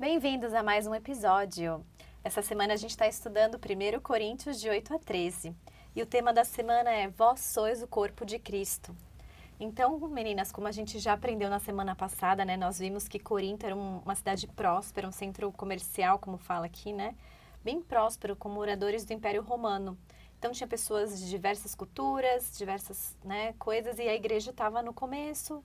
Bem-vindos a mais um episódio. Essa semana a gente está estudando 1 Coríntios de 8 a 13 e o tema da semana é Vós sois o corpo de Cristo. Então, meninas, como a gente já aprendeu na semana passada, né, nós vimos que Corinto era uma cidade próspera, um centro comercial, como fala aqui, né, bem próspero, com moradores do Império Romano. Então, tinha pessoas de diversas culturas, diversas né, coisas, e a igreja estava no começo.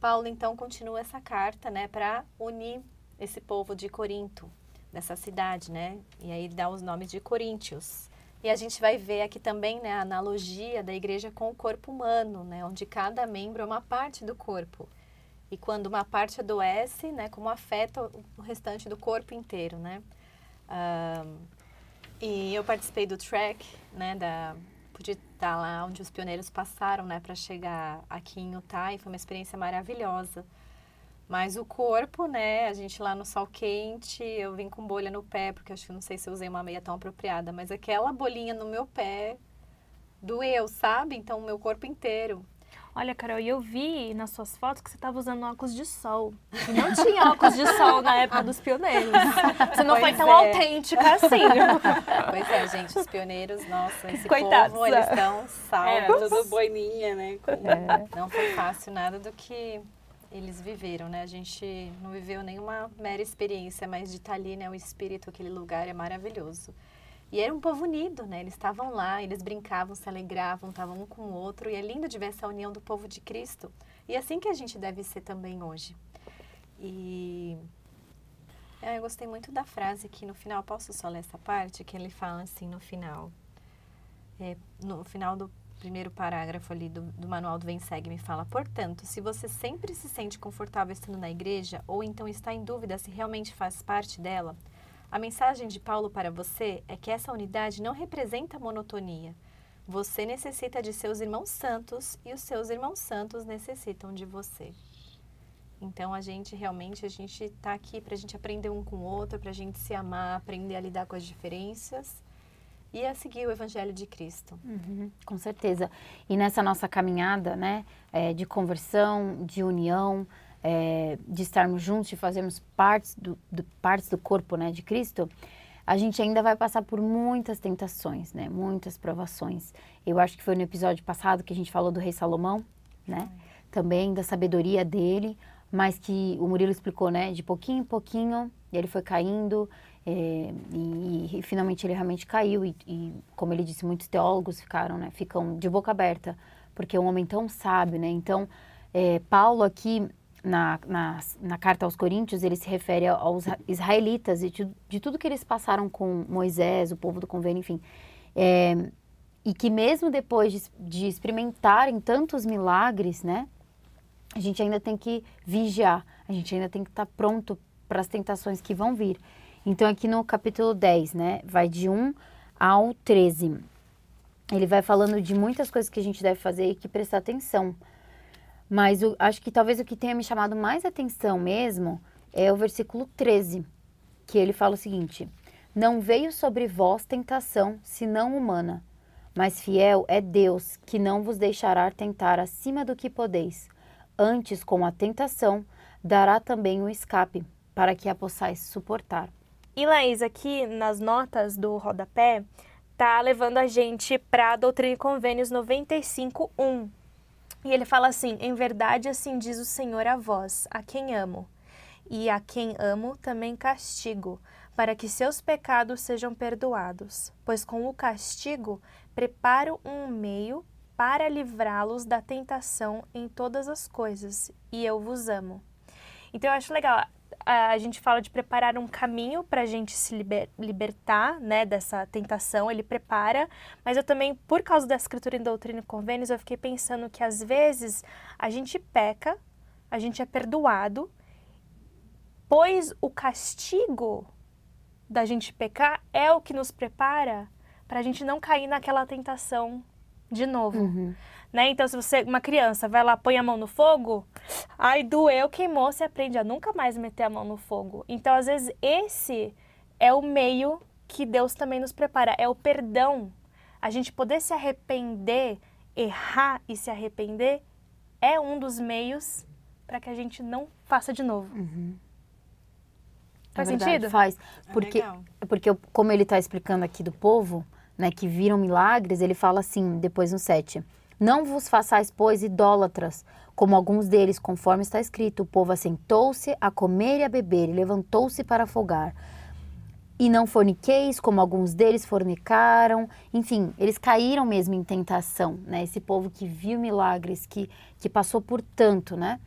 Paulo, então, continua essa carta né, para unir esse povo de Corinto, dessa cidade, né? E aí dá os nomes de Coríntios. E a gente vai ver aqui também né, a analogia da igreja com o corpo humano, né? Onde cada membro é uma parte do corpo. E quando uma parte adoece, né? Como afeta o restante do corpo inteiro, né? Um, e eu participei do track, né? Da, pude estar lá onde os pioneiros passaram, né? Para chegar aqui em Utah e foi uma experiência maravilhosa. Mas o corpo, né, a gente lá no sol quente, eu vim com bolha no pé, porque acho que não sei se eu usei uma meia tão apropriada, mas aquela bolinha no meu pé doeu, sabe? Então, o meu corpo inteiro. Olha, Carol, eu vi nas suas fotos que você estava usando óculos de sol. E não tinha óculos de sol na época dos pioneiros. Você não pois foi tão é. autêntica assim. Pois é, gente, os pioneiros, nossa, esse Coitados, povo, eles estão salvos. Era tudo boininha, né? É. Não foi fácil nada do que eles viveram, né? A gente não viveu nenhuma mera experiência, mas de estar ali, né? O espírito, aquele lugar é maravilhoso. E era um povo unido, né? Eles estavam lá, eles brincavam, se alegravam, estavam um com o outro. E é lindo de ver essa união do povo de Cristo. E é assim que a gente deve ser também hoje. E é, eu gostei muito da frase aqui no final. Posso só ler essa parte? Que ele fala assim no final. É, no final do primeiro parágrafo ali do, do manual do Vem Segue me fala, portanto, se você sempre se sente confortável estando na igreja ou então está em dúvida se realmente faz parte dela, a mensagem de Paulo para você é que essa unidade não representa monotonia. Você necessita de seus irmãos santos e os seus irmãos santos necessitam de você. Então a gente realmente a gente está aqui para a gente aprender um com o outro, para a gente se amar, aprender a lidar com as diferenças e a seguir o Evangelho de Cristo. Uhum, com certeza. E nessa nossa caminhada, né, é, de conversão, de união, é, de estarmos juntos, de fazermos partes do, do, partes do corpo, né, de Cristo, a gente ainda vai passar por muitas tentações, né, muitas provações. Eu acho que foi no episódio passado que a gente falou do rei Salomão, né, também da sabedoria dele, mas que o Murilo explicou, né, de pouquinho em pouquinho, ele foi caindo, é, e, e, finalmente ele realmente caiu e, e, como ele disse, muitos teólogos ficaram, né, ficam de boca aberta, porque é um homem tão sábio, né? Então, é, Paulo aqui na, na, na, carta aos Coríntios, ele se refere aos israelitas e de, de, tudo que eles passaram com Moisés, o povo do convênio, enfim. É, e que mesmo depois de, de experimentarem tantos milagres, né? A gente ainda tem que vigiar, a gente ainda tem que estar pronto para as tentações que vão vir. Então, aqui no capítulo 10, né, vai de 1 ao 13. Ele vai falando de muitas coisas que a gente deve fazer e que prestar atenção. Mas eu acho que talvez o que tenha me chamado mais atenção mesmo é o versículo 13, que ele fala o seguinte: Não veio sobre vós tentação, senão humana, mas fiel é Deus, que não vos deixará tentar acima do que podeis. Antes, com a tentação, dará também o escape, para que a possais suportar. E Laís, aqui nas notas do rodapé, tá levando a gente para a Doutrina e Convênios 95.1. E ele fala assim: Em verdade, assim diz o Senhor a vós, a quem amo. E a quem amo também castigo, para que seus pecados sejam perdoados. Pois com o castigo preparo um meio para livrá-los da tentação em todas as coisas, e eu vos amo. Então eu acho legal a gente fala de preparar um caminho para a gente se liber, libertar né, dessa tentação, ele prepara, mas eu também, por causa da escritura em doutrina e convênios, eu fiquei pensando que às vezes a gente peca, a gente é perdoado, pois o castigo da gente pecar é o que nos prepara para a gente não cair naquela tentação de novo. Uhum. Né? Então, se você, uma criança, vai lá, põe a mão no fogo, ai, doeu, queimou, você aprende a nunca mais meter a mão no fogo. Então, às vezes, esse é o meio que Deus também nos prepara, é o perdão. A gente poder se arrepender, errar e se arrepender é um dos meios para que a gente não faça de novo. Faz É verdade, sentido? Faz. É Porque, legal. porque eu- como ele está explicando aqui do povo, né, que viram milagres, ele fala assim, depois no 7. Não vos façais, pois, idólatras, como alguns deles, conforme está escrito. O povo assentou-se a comer e a beber, e levantou-se para folgar. E não forniqueis, como alguns deles fornicaram. Enfim, eles caíram mesmo em tentação, né? Esse povo que viu milagres, que, que passou por tanto, né?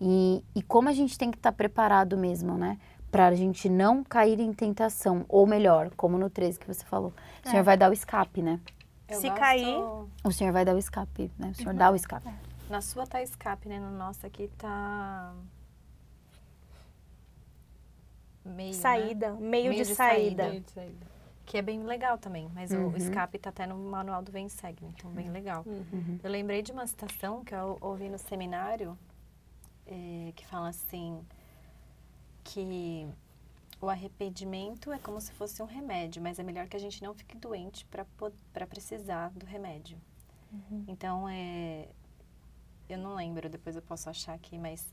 E, e como a gente tem que estar preparado mesmo, né? Para a gente não cair em tentação. Ou melhor, como no 13 que você falou. O Senhor vai dar o escape, né? Eu Se gosto- cair- O Senhor vai dar o escape, né? O Senhor dá o escape. Na sua tá escape, né? No nosso aqui tá. Meio. né? Saída, meio, Meio de, de saída. saída. Que é bem legal também. Mas Uhum. o escape tá até no manual do Vem Segue, então bem legal. Uhum. Eu lembrei de uma citação que eu ouvi no seminário, eh, que fala assim, que o arrependimento é como se fosse um remédio, mas é melhor que a gente não fique doente para precisar do remédio. Então, é, eu não lembro, depois eu posso achar aqui, mas,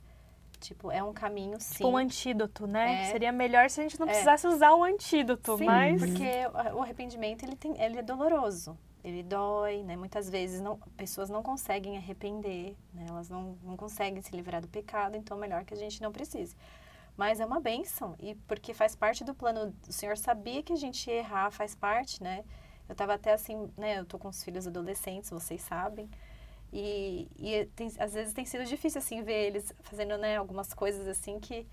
tipo, é um caminho, sim. Tipo um antídoto, né? É. Seria melhor se a gente não É. precisasse usar o antídoto, Sim, mas... porque o arrependimento ele, tem, ele é doloroso, ele dói, né? Muitas vezes não, pessoas não conseguem arrepender, né? Elas não, não conseguem se livrar do pecado, então é melhor que a gente não precise. Mas é uma bênção, e porque faz parte do plano, o Senhor sabia que a gente ia errar, faz parte, né? Eu tava até assim, né? Eu tô com os filhos adolescentes, vocês sabem, e, e tem- às vezes tem sido difícil, assim, ver eles fazendo, né, algumas coisas assim que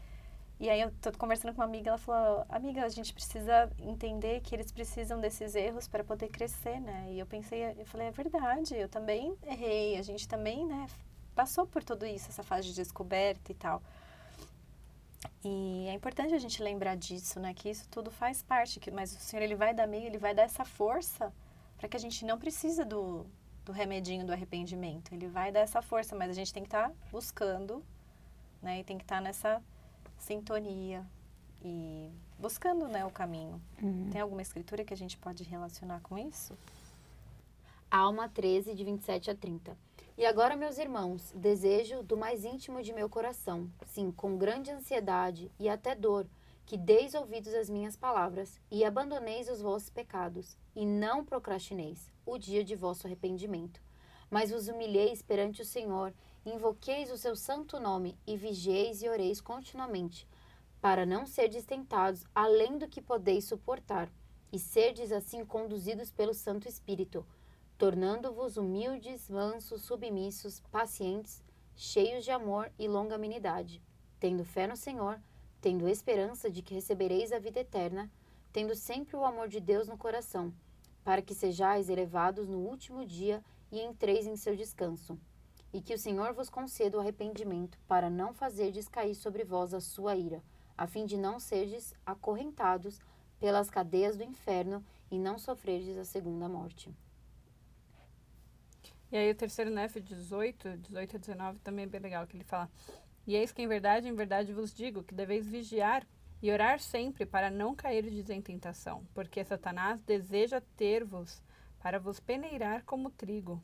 e aí eu tô conversando com uma amiga, ela falou, amiga, a gente precisa entender que eles precisam desses erros para poder crescer, né? E eu pensei, eu falei, é verdade, eu também errei, a gente também, né, passou por tudo isso, essa fase de descoberta e tal. E é importante a gente lembrar disso, né? Que isso tudo faz parte, que, mas o Senhor, Ele vai dar meio, Ele vai dar essa força para que a gente não precisa do, do remedinho do arrependimento. Ele vai dar essa força, mas a gente tem que estar buscando, né? E tem que estar nessa sintonia e buscando, né, o caminho. Tem alguma escritura que a gente pode relacionar com isso? Alma 13, de 27 a 30. E agora, meus irmãos, desejo do mais íntimo de meu coração, sim, com grande ansiedade e até dor, que deis ouvidos às minhas palavras e abandoneis os vossos pecados, e não procrastineis o dia de vosso arrependimento. Mas vos humilheis perante o Senhor, invoqueis o seu santo nome, e vigieis e oreis continuamente, para não serdes tentados além do que podeis suportar, e serdes assim conduzidos pelo Santo Espírito, tornando-vos humildes, mansos, submissos, pacientes, cheios de amor e longanimidade, tendo fé no Senhor, tendo esperança de que recebereis a vida eterna, tendo sempre o amor de Deus no coração, para que sejais elevados no último dia e entreis em seu descanso. E que o Senhor vos conceda o arrependimento, para não fazerdes cair sobre vós a sua ira, a fim de não serdes acorrentados pelas cadeias do inferno e não sofrerdes a segunda morte. E aí o terceiro Nef 18, 18 a 19 também é bem legal, que ele fala E eis que em verdade, em verdade vos digo, que deveis vigiar e orar sempre para não cairdes em tentação, porque Satanás deseja ter-vos para vos peneirar como trigo.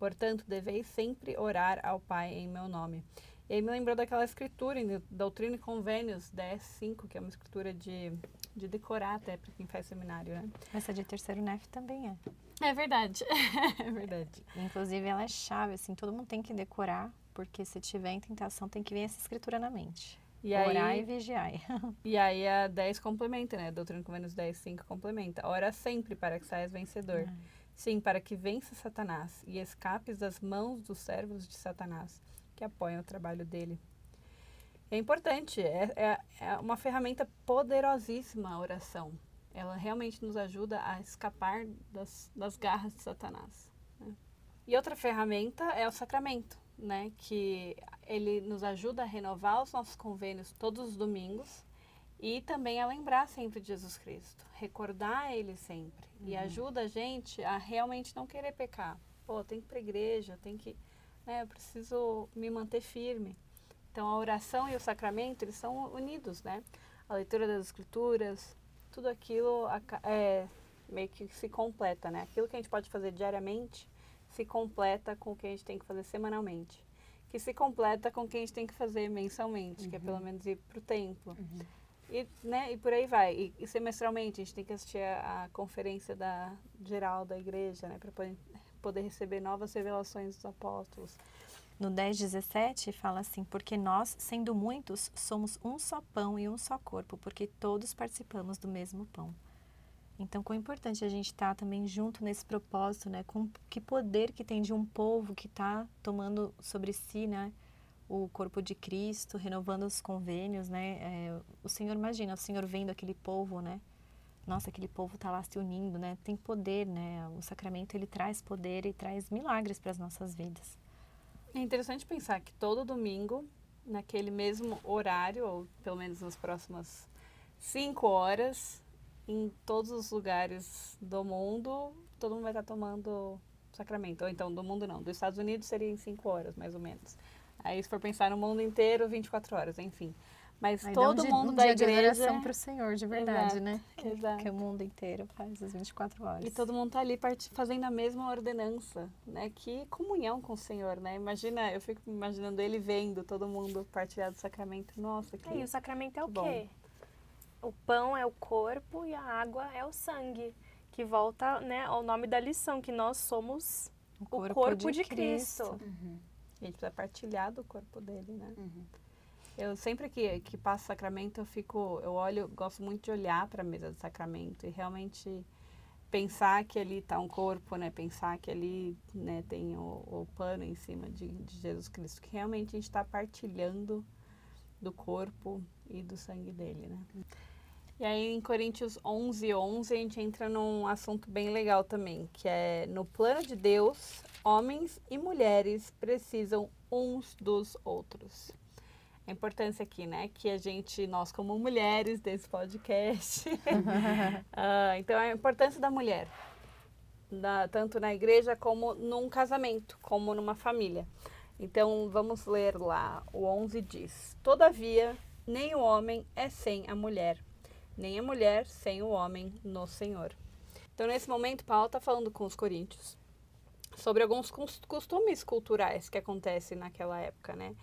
Portanto, deveis sempre orar ao Pai em meu nome. E aí me lembrou daquela escritura em Doutrina e Convênios 10, 5, que é uma escritura de, de decorar até para quem faz seminário, né? Essa de terceiro NEF também é. É verdade, é verdade. Inclusive, ela é chave, assim, todo mundo tem que decorar, porque se tiver em tentação, tem que vir essa escritura na mente. E Orar aí, e vigiar. E aí a 10 complementa, né? Doutrina com Menos 10, 5 complementa. Ora sempre para que saias vencedor. Sim, para que vença Satanás e escapes das mãos dos servos de Satanás, que apoiam o trabalho dele. É importante, é, é, é uma ferramenta poderosíssima a oração. Ela realmente nos ajuda a escapar das, das garras de Satanás. né? E outra ferramenta é o sacramento, né? Que ele nos ajuda a renovar os nossos convênios todos os domingos E também a lembrar sempre de Jesus Cristo, recordar Ele sempre. E ajuda a gente a realmente não querer pecar. Pô, tem que ir para igreja, tem que, né, eu preciso me manter firme. Então a oração e o sacramento, eles são unidos, né? A leitura das escrituras, tudo aquilo é, meio que se completa, né? Aquilo que a gente pode fazer diariamente se completa com o que a gente tem que fazer semanalmente. Que se completa com o que a gente tem que fazer mensalmente, que é pelo menos ir para o templo. E, né, e por aí vai. E, e semestralmente a gente tem que assistir a, a conferência da, geral da igreja, né? Para poder, poder receber novas revelações dos apóstolos. No 10:17 fala assim: Porque nós, sendo muitos, somos um só pão e um só corpo, porque todos participamos do mesmo pão. Então, quão importante a gente estar também junto nesse propósito, né? Com que poder que tem de um povo que está tomando sobre si, né? O corpo de Cristo, renovando os convênios, né? É, o Senhor, imagina, o Senhor vendo aquele povo, né? Nossa, aquele povo está lá se unindo, né? Tem poder, né? O sacramento, ele traz poder e traz milagres para as nossas vidas. É interessante pensar que todo domingo, naquele mesmo horário, ou pelo menos nas próximas cinco horas, em todos os lugares do mundo, todo mundo vai estar tomando sacramento. Ou então, do mundo não, dos Estados Unidos seria em cinco horas, mais ou menos. Aí, se for pensar no mundo inteiro, 24 horas, enfim. Mas Aí dá todo um dia, mundo um da dia de igreja... adoração pro Senhor, de verdade, Exato, né? Que, exato. que o mundo inteiro faz as 24 horas. E todo mundo tá ali part- fazendo a mesma ordenança, né? Que comunhão com o Senhor, né? Imagina, eu fico imaginando ele vendo todo mundo partilhar do sacramento. Nossa, que... É, e o sacramento é o bom. quê? O pão é o corpo e a água é o sangue. Que volta né, ao nome da lição, que nós somos o corpo, de, Cristo. A gente precisa partilhar do corpo dele, né? Eu sempre que, que passo sacramento, eu fico, eu olho, gosto muito de olhar para a mesa do sacramento e realmente pensar que ali está um corpo, né? Pensar que ali né, tem o, o pano em cima de, de Jesus Cristo, que realmente a gente está partilhando do corpo e do sangue dele, né? E aí em Coríntios 11, 11, a gente entra num assunto bem legal também, que é no plano de Deus, homens e mulheres precisam uns dos outros. A importância aqui, né, que a gente, nós como mulheres desse podcast, ah, então a importância da mulher, tanto na igreja como num casamento, como numa família. Então vamos ler lá, o 11 diz: Todavia, nem o homem é sem a mulher, nem a mulher sem o homem no Senhor. Então nesse momento Paulo está falando com os coríntios sobre alguns cos- costumes culturais que acontecem naquela época, né?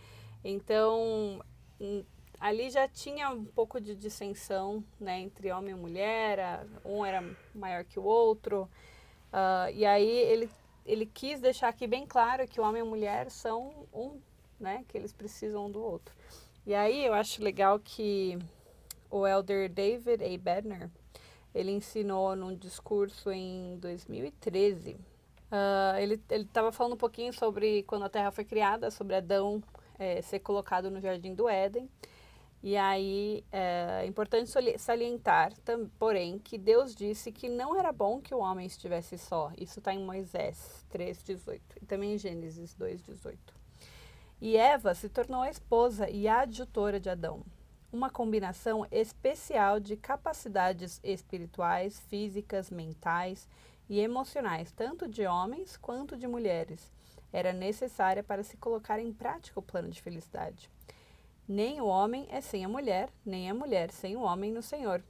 Então, hum, ali já tinha um pouco de dissensão, né, entre homem e mulher, um era maior que o outro, ah, e aí ele, ele quis deixar aqui bem claro que o homem e a mulher são um, né, que eles precisam um do outro. E aí eu acho legal que o elder David A. Bednar, ele ensinou num discurso em 2013, ah, ele estava falando um pouquinho sobre quando a Terra foi criada, sobre Adão eh, ser colocado no Jardim do Éden. E aí eh, é importante salientar, porém, que Deus disse que não era bom que o homem estivesse só. Isso está em Moisés 3,18 e também em Gênesis 2,18. E Eva se tornou a esposa e a adjutora de Adão. Uma combinação especial de capacidades espirituais, físicas, mentais e emocionais, tanto de homens quanto de mulheres, era necessária para se colocar em prática o plano de felicidade. Nem o homem é sem a mulher, nem a mulher sem o homem no Senhor.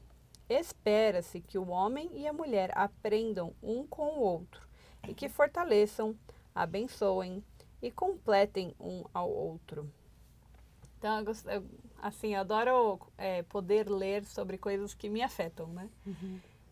Espera-se que o homem e a mulher aprendam um com o outro e que fortaleçam, abençoem e completem um ao outro. Então, eu, assim, eu adoro é, poder ler sobre coisas que me afetam, né?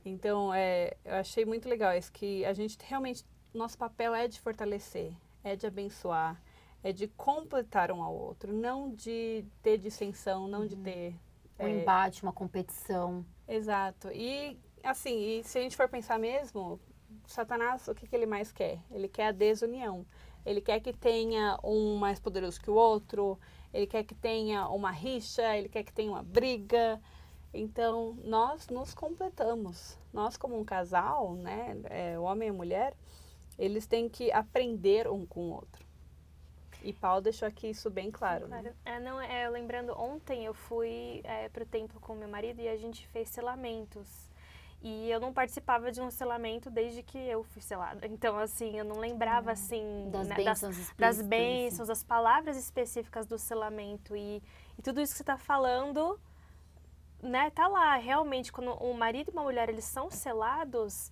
Então, é, eu achei muito legal isso, que a gente realmente, nosso papel é de fortalecer, é de abençoar, é de completar um ao outro, não de ter dissensão, não de ter... Um é, embate, uma competição. Exato. E, assim, e se a gente for pensar mesmo, Satanás, o que, que ele mais quer? Ele quer a desunião. Ele quer que tenha um mais poderoso que o outro, ele quer que tenha uma rixa, ele quer que tenha uma briga. Então, nós nos completamos. Nós, como um casal, né, é, o homem e a mulher, eles têm que aprender um com o outro. E Paulo deixou aqui isso bem claro. né? Claro. É, não, é, lembrando, ontem eu fui é, pro templo com meu marido e a gente fez selamentos. E eu não participava de um selamento desde que eu fui selada. Então, assim, eu não lembrava, assim, Das né, bênçãos das, das bênçãos, das palavras específicas do selamento. E, e tudo isso que você está falando, né, tá lá. Realmente, quando um marido e uma mulher, eles são selados,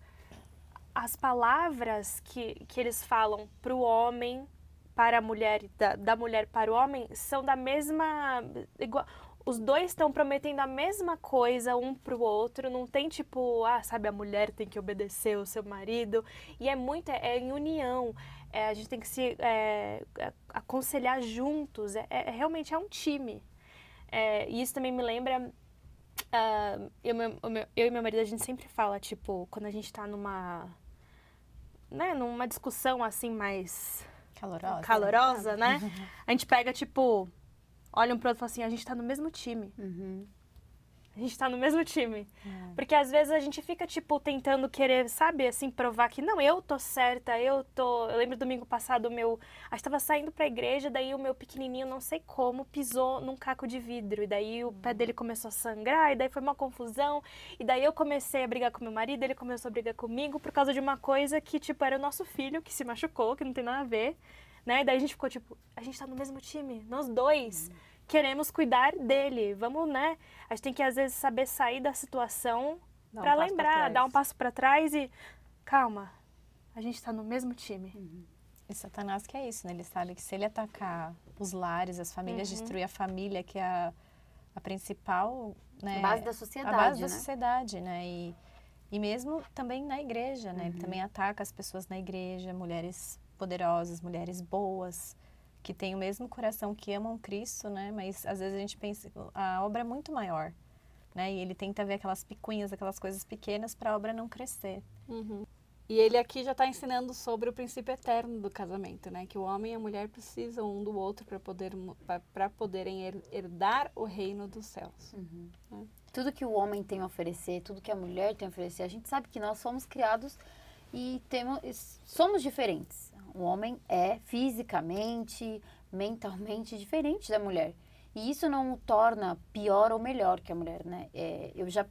as palavras que, que eles falam para o homem, para a mulher, da, da mulher para o homem, são da mesma. Igual, os dois estão prometendo a mesma coisa um pro outro, não tem tipo, ah, sabe, a mulher tem que obedecer o seu marido. E é muito, é, é em união. É, a gente tem que se é, a- aconselhar juntos. É, é- realmente é um time. É, e isso também me lembra. ah, eu, meu- o eu e meu marido, a gente sempre fala, tipo, quando a gente tá numa. Né, numa discussão assim mais Calorosa. calorosa, né? A gente pega, tipo, olha um pro outro e fala assim, a gente tá no mesmo time. Uhum. A gente tá no mesmo time. Porque às vezes a gente fica, tipo, tentando querer, sabe, assim, provar que não, eu tô certa, eu tô. Eu lembro domingo passado, o meu. A gente tava saindo pra igreja, daí o meu pequenininho, não sei como, pisou num caco de vidro. E daí o pé dele começou a sangrar, e daí foi uma confusão. E daí eu comecei a brigar com meu marido, ele começou a brigar comigo por causa de uma coisa que, tipo, era o nosso filho que se machucou, que não tem nada a ver. Né? E daí a gente ficou, tipo, a gente tá no mesmo time, nós dois queremos cuidar dele. Vamos, né? A gente tem que às vezes saber sair da situação um pra passo lembrar, trás. dar um passo pra trás e calma. A gente tá no mesmo time. E Satanás que é isso, né? Ele sabe que se ele atacar os lares, as famílias, Uhum. destruir a família, que é a, a principal, né? A base da a sociedade, base né? da sociedade, né? E, e mesmo também na igreja, né? Ele Uhum. também ataca as pessoas na igreja, mulheres poderosas, mulheres boas, que têm o mesmo coração, que amam Cristo, né? Mas às vezes a gente pensa, a obra é muito maior, né? E ele tenta ver aquelas picuinhas, aquelas coisas pequenas para a obra não crescer. E ele aqui já está ensinando sobre o princípio eterno do casamento, né? Que o homem e a mulher precisam um do outro para poder, para poderem her- herdar o reino dos céus. Tudo que o homem tem a oferecer, tudo que a mulher tem a oferecer, a gente sabe que nós somos criados e temos, somos diferentes. O homem é fisicamente, mentalmente diferente da mulher. E isso não o torna pior ou melhor que a mulher, né? É, eu já,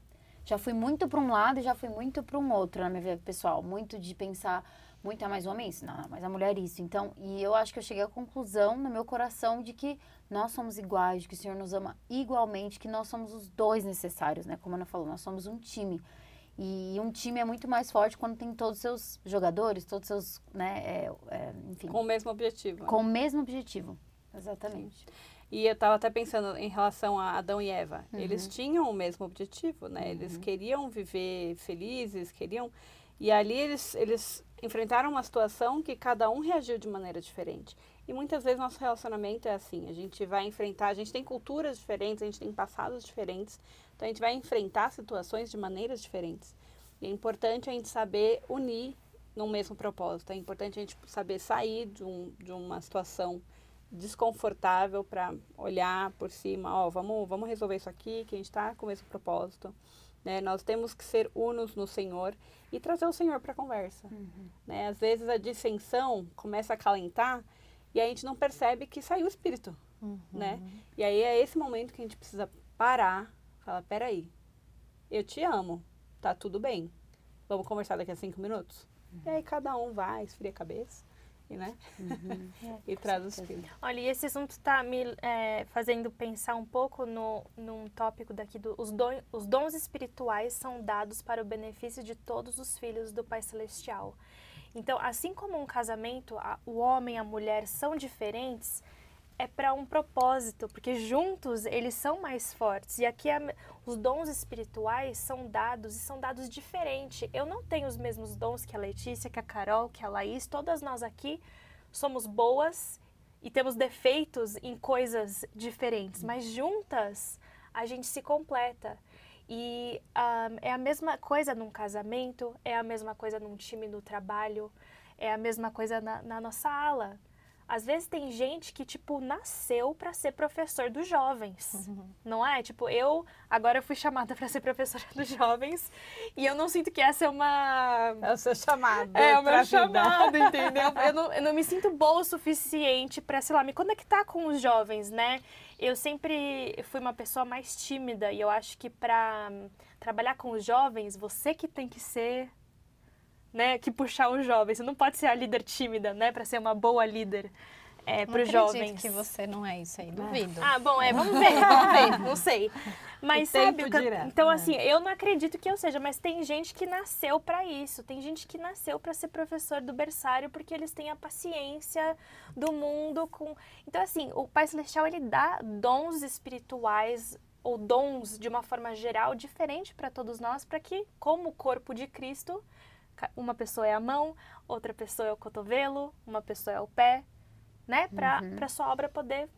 já fui muito para um lado e já fui muito para um outro na minha vida pessoal. Muito de pensar, muito, ah, mas o homem é isso, não, mas a mulher é isso. Então, e eu acho que eu cheguei à conclusão no meu coração de que nós somos iguais, que o Senhor nos ama igualmente, que nós somos os dois necessários, né? Como a Ana falou, nós somos um time. E um time é muito mais forte quando tem todos os seus jogadores, todos os seus, né, é, é, enfim, Com o mesmo objetivo. né? com o mesmo objetivo. Exatamente. E eu estava até pensando em relação a Adão e Eva. Eles tinham o mesmo objetivo, né? Eles queriam viver felizes, queriam. E ali eles, eles enfrentaram uma situação que cada um reagiu de maneira diferente. E muitas vezes nosso relacionamento é assim: a gente vai enfrentar, a gente tem culturas diferentes, a gente tem passados diferentes, então a gente vai enfrentar situações de maneiras diferentes. E é importante a gente saber unir no mesmo propósito. É importante a gente saber sair de, um, de uma situação desconfortável para olhar por cima, ó, vamos, vamos resolver isso aqui, que a gente está com esse propósito. Né? Nós temos que ser unos no Senhor e trazer o Senhor para a conversa. Né? Às vezes a dissensão começa a calentar e a gente não percebe que saiu o Espírito. Né? E aí é esse momento que a gente precisa parar, falar, peraí, eu te amo, tá tudo bem, vamos conversar daqui a cinco minutos? E aí cada um vai, esfria a cabeça e, né? e traz o Espírito. Olha, e esse assunto está me é, fazendo pensar um pouco no, num tópico daqui do os, don, os dons espirituais são dados para o benefício de todos os filhos do Pai Celestial. Então, assim como um casamento, a- o homem e a mulher são diferentes, é para um propósito, porque juntos eles são mais fortes. E aqui a- os dons espirituais são dados e são dados diferentes. Eu não tenho os mesmos dons que a Letícia, que a Carol, que a Laís, todas nós aqui somos boas e temos defeitos em coisas diferentes, mas juntas a gente se completa. E ah, é a mesma coisa num casamento, é a mesma coisa num time no trabalho, é a mesma coisa na, na nossa ala. Às vezes tem gente que, tipo, nasceu para ser professor dos jovens. Não é? Tipo, eu agora fui chamada para ser professora dos jovens e eu não sinto que essa é uma. É o seu chamado. É o pra meu vida. chamado, entendeu? Eu não, eu não me sinto boa o suficiente para, sei lá, me conectar com os jovens, né? Eu sempre fui uma pessoa mais tímida e eu acho que para trabalhar com os jovens, você que tem que ser, né, que puxar os jovens. Você não pode ser a líder tímida, né, para ser uma boa líder é, para os acredito jovens. que você não é isso aí, duvido. Ah, bom, é, vamos ver, vamos ver, não sei. Mas sabe, eu- então É. assim, eu não acredito que eu seja, mas tem gente que nasceu para isso. Tem gente que nasceu para ser professor do berçário porque eles têm a paciência do mundo com. Então assim, o Pai Celestial ele dá dons espirituais ou dons de uma forma geral diferente para todos nós, para que como corpo de Cristo, uma pessoa é a mão, outra pessoa é o cotovelo, uma pessoa é o pé, né? Para para sua obra poder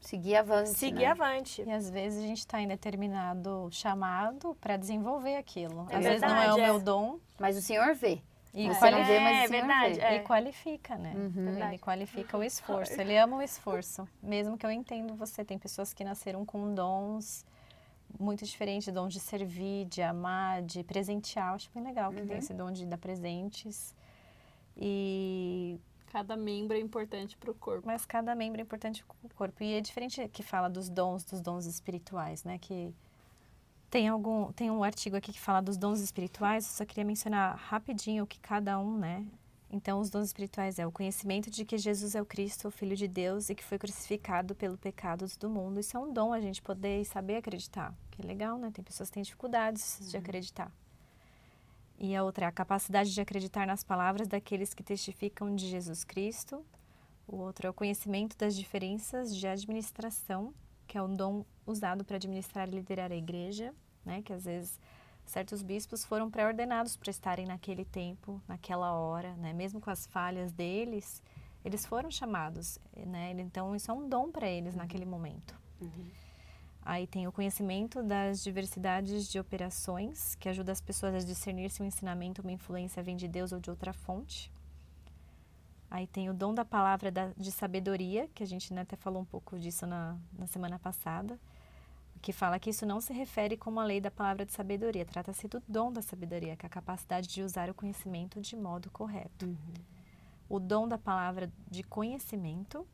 Seguir avante. seguir né? avante. E às vezes a gente está em determinado chamado para desenvolver aquilo. É às vezes não é verdade, o é. meu dom Mas o Senhor vê. e, Você quali- não vê, mas É o Senhor verdade, vê. é. e qualifica, né? Uhum. Ele qualifica o esforço. Ele ama o esforço. Mesmo que eu entendo você, tem pessoas que nasceram com dons muito diferentes, dons de servir, de amar, de presentear. Eu acho bem legal que tem esse dom de dar presentes. E Cada membro é importante para o corpo. mas cada membro é importante com o corpo. E é diferente que fala dos dons, dos dons espirituais, né? Que tem algum, tem um artigo aqui que fala dos dons espirituais. Eu só queria mencionar rapidinho o que cada um, né? Então, os dons espirituais é o conhecimento de que Jesus é o Cristo, o Filho de Deus, e que foi crucificado pelo pecados do mundo. Isso é um dom a gente poder e saber acreditar. Que é legal, né? Tem pessoas que têm dificuldades de acreditar. E a outra é a capacidade de acreditar nas palavras daqueles que testificam de Jesus Cristo. O outro é o conhecimento das diferenças de administração, que é um dom usado para administrar e liderar a igreja, né? Que às vezes certos bispos foram pré-ordenados para estarem naquele tempo, naquela hora, né? Mesmo com as falhas deles, eles foram chamados, né? Então isso é um dom para eles naquele momento. Aí tem o conhecimento das diversidades de operações, que ajuda as pessoas a discernir se o ensinamento uma influência vem de Deus ou de outra fonte. Aí tem o dom da palavra da- de sabedoria, que a gente né, até falou um pouco disso na, na semana passada, que fala que isso não se refere como a lei da palavra de sabedoria, trata-se do dom da sabedoria, que é a capacidade de usar o conhecimento de modo correto. O dom da palavra de conhecimento,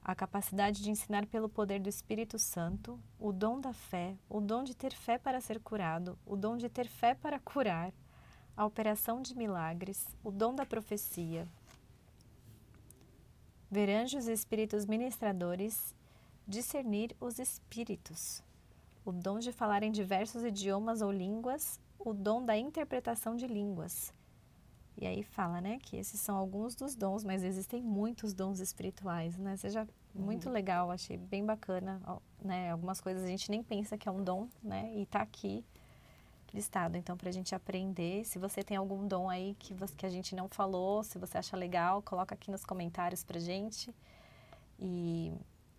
a capacidade de ensinar pelo poder do Espírito Santo, o dom da fé, o dom de ter fé para ser curado, o dom de ter fé para curar, a operação de milagres, o dom da profecia, ver anjos e espíritos ministradores, discernir os espíritos, o dom de falar em diversos idiomas ou línguas, o dom da interpretação de línguas. E aí fala, né, que esses são alguns dos dons, mas existem muitos dons espirituais, né? Seja muito legal, achei bem bacana, né? Algumas coisas a gente nem pensa que é um dom, né? E tá aqui listado. Então, pra gente aprender, se você tem algum dom aí que, você, que a gente não falou, se você acha legal, coloca aqui nos comentários pra gente. E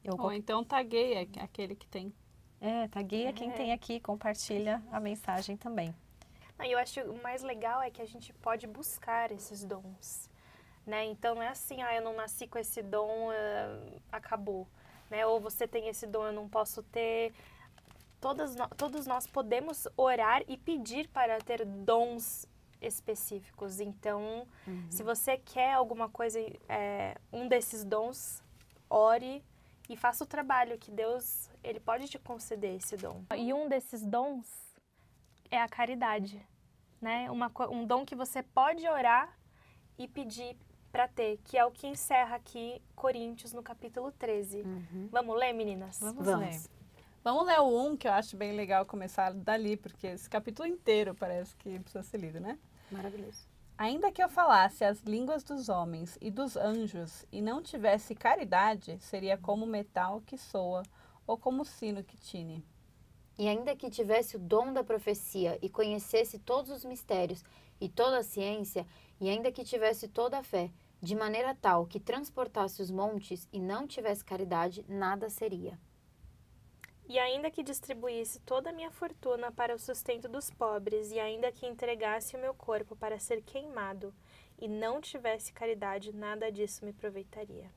eu Ou então tagueia aquele que tem. é, tagueia quem tem aqui, compartilha a mensagem também. E eu acho o mais legal é que a gente pode buscar esses dons, né? Então não é assim, ah, eu não nasci com esse dom, eh, acabou, né? Ou você tem esse dom, eu não posso ter. Todas, nó- todos nós podemos orar e pedir para ter dons específicos. Então, se você quer alguma coisa, eh, um desses dons, ore e faça o trabalho que Deus, ele pode te conceder esse dom. E um desses dons é a caridade, né? Uma, um dom que você pode orar e pedir para ter, que é o que encerra aqui Coríntios no capítulo 13. Vamos ler, meninas? Vamos, Vamos. ler. Vamos ler o 1, que eu acho bem legal começar dali, porque esse capítulo inteiro parece que precisa ser lido, né? Maravilhoso. Ainda que eu falasse as línguas dos homens e dos anjos e não tivesse caridade, seria como metal que soa ou como sino que tine. E ainda que tivesse o dom da profecia e conhecesse todos os mistérios e toda a ciência, e ainda que tivesse toda a fé, de maneira tal que transportasse os montes e não tivesse caridade, nada seria. E ainda que distribuísse toda a minha fortuna para o sustento dos pobres, e ainda que entregasse o meu corpo para ser queimado, e não tivesse caridade, nada disso me aproveitaria.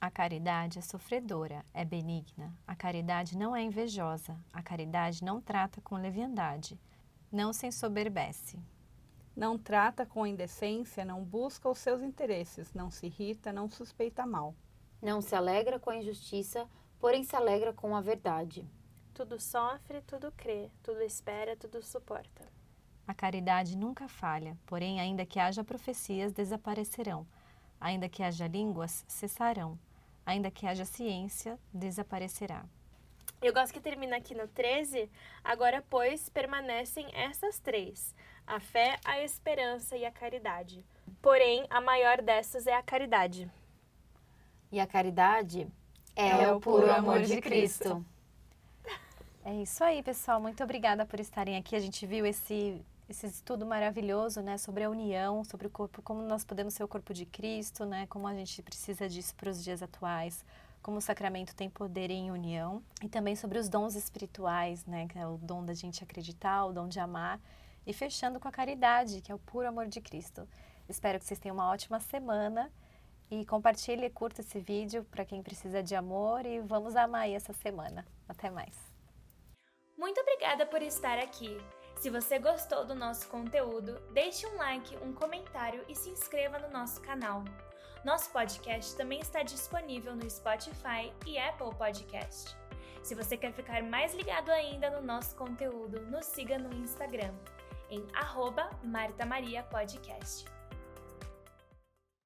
A caridade é sofredora, é benigna. A caridade não é invejosa. A caridade não trata com leviandade. Não se ensoberbece. Não trata com indecência, não busca os seus interesses, não se irrita, não suspeita mal. Não se alegra com a injustiça, porém se alegra com a verdade. Tudo sofre, tudo crê, tudo espera, tudo suporta. A caridade nunca falha, porém, ainda que haja profecias, desaparecerão. Ainda que haja línguas, cessarão. Ainda que haja ciência, desaparecerá. Eu gosto que termina aqui no 13. Agora, pois, permanecem essas três: a fé, a esperança e a caridade. Porém, a maior dessas é a caridade. E a caridade é, É o puro amor de Cristo. É isso aí, pessoal. Muito obrigada por estarem aqui. A gente viu esse, esse estudo maravilhoso, né, sobre a união, sobre o corpo, como nós podemos ser o corpo de Cristo, né, como a gente precisa disso para os dias atuais, como o sacramento tem poder em união, e também sobre os dons espirituais, né, que é o dom da gente acreditar, o dom de amar, e fechando com a caridade, que é o puro amor de Cristo. Espero que vocês tenham uma ótima semana. E compartilhe e curta esse vídeo para quem precisa de amor e vamos amar aí essa semana. Até mais. Muito obrigada por estar aqui. Se você gostou do nosso conteúdo, deixe um like, um comentário e se inscreva no nosso canal. Nosso podcast também está disponível no Spotify e Apple Podcast. Se você quer ficar mais ligado ainda no nosso conteúdo, nos siga no Instagram em arroba Marta Maria Podcast.